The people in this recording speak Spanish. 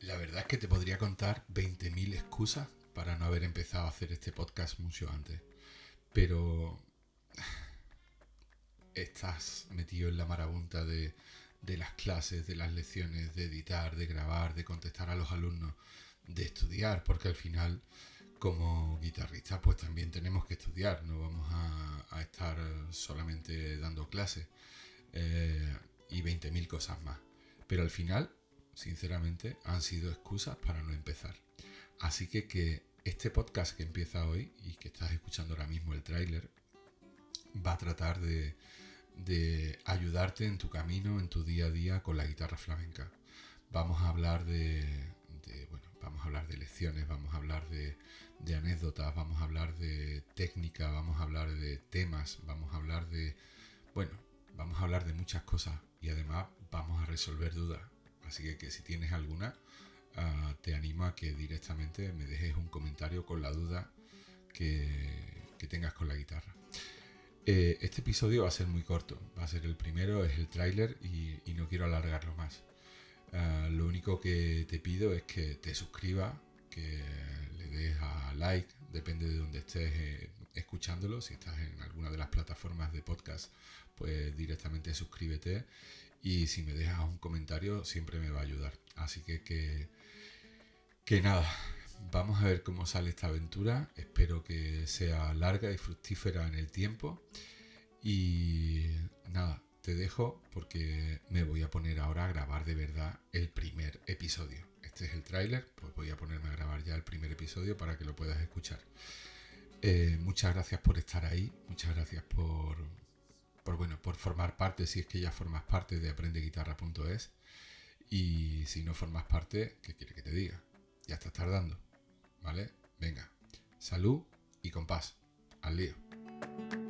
La verdad es que te podría contar 20.000 excusas para no haber empezado a hacer este podcast mucho antes. Pero estás metido en la marabunta de, las clases, de las lecciones, de editar, de grabar, de contestar a los alumnos, de estudiar, porque al final como guitarristas pues también tenemos que estudiar, no vamos a, estar solamente dando clases eh, y 20.000 cosas más. Pero al final, sinceramente, han sido excusas para no empezar. Así que que este podcast que empieza hoy y que estás escuchando ahora mismo el tráiler, va a tratar de, ayudarte en tu camino, en tu día a día con la guitarra flamenca. Vamos a hablar de, bueno, vamos a hablar de lecciones, vamos a hablar de, de, anécdotas, vamos a hablar de técnica, vamos a hablar de temas, vamos a hablar de, bueno, vamos a hablar de muchas cosas y además vamos a resolver dudas. Así que, si tienes alguna, ah, te animo a que directamente me dejes un comentario con la duda que, que tengas con la guitarra. Eh, este episodio va a ser muy corto, va a ser el primero, es el tráiler y, no quiero alargarlo más. Ah, lo único que te pido es que te suscribas, que le des a like, depende de donde estés eh, escuchándolo. Si estás en alguna de las plataformas de podcast, pues directamente suscríbete. Y si me dejas un comentario, siempre me va a ayudar. Así que que, que nada, Vamos a ver cómo sale esta aventura. Espero que sea larga y fructífera en el tiempo. Y nada, te dejo porque me voy a poner ahora a grabar de verdad el primer episodio. Este es el tráiler, pues voy a ponerme a grabar el primer episodio para que lo puedas escuchar. Eh, muchas gracias por estar ahí, muchas gracias por, por, bueno, por formar parte, si es que ya formas parte de aprendeguitarra.es. Y si no formas parte, ¿qué quiere que te diga? Ya estás tardando. ¿Vale? Venga. Salud y compás. Al lío.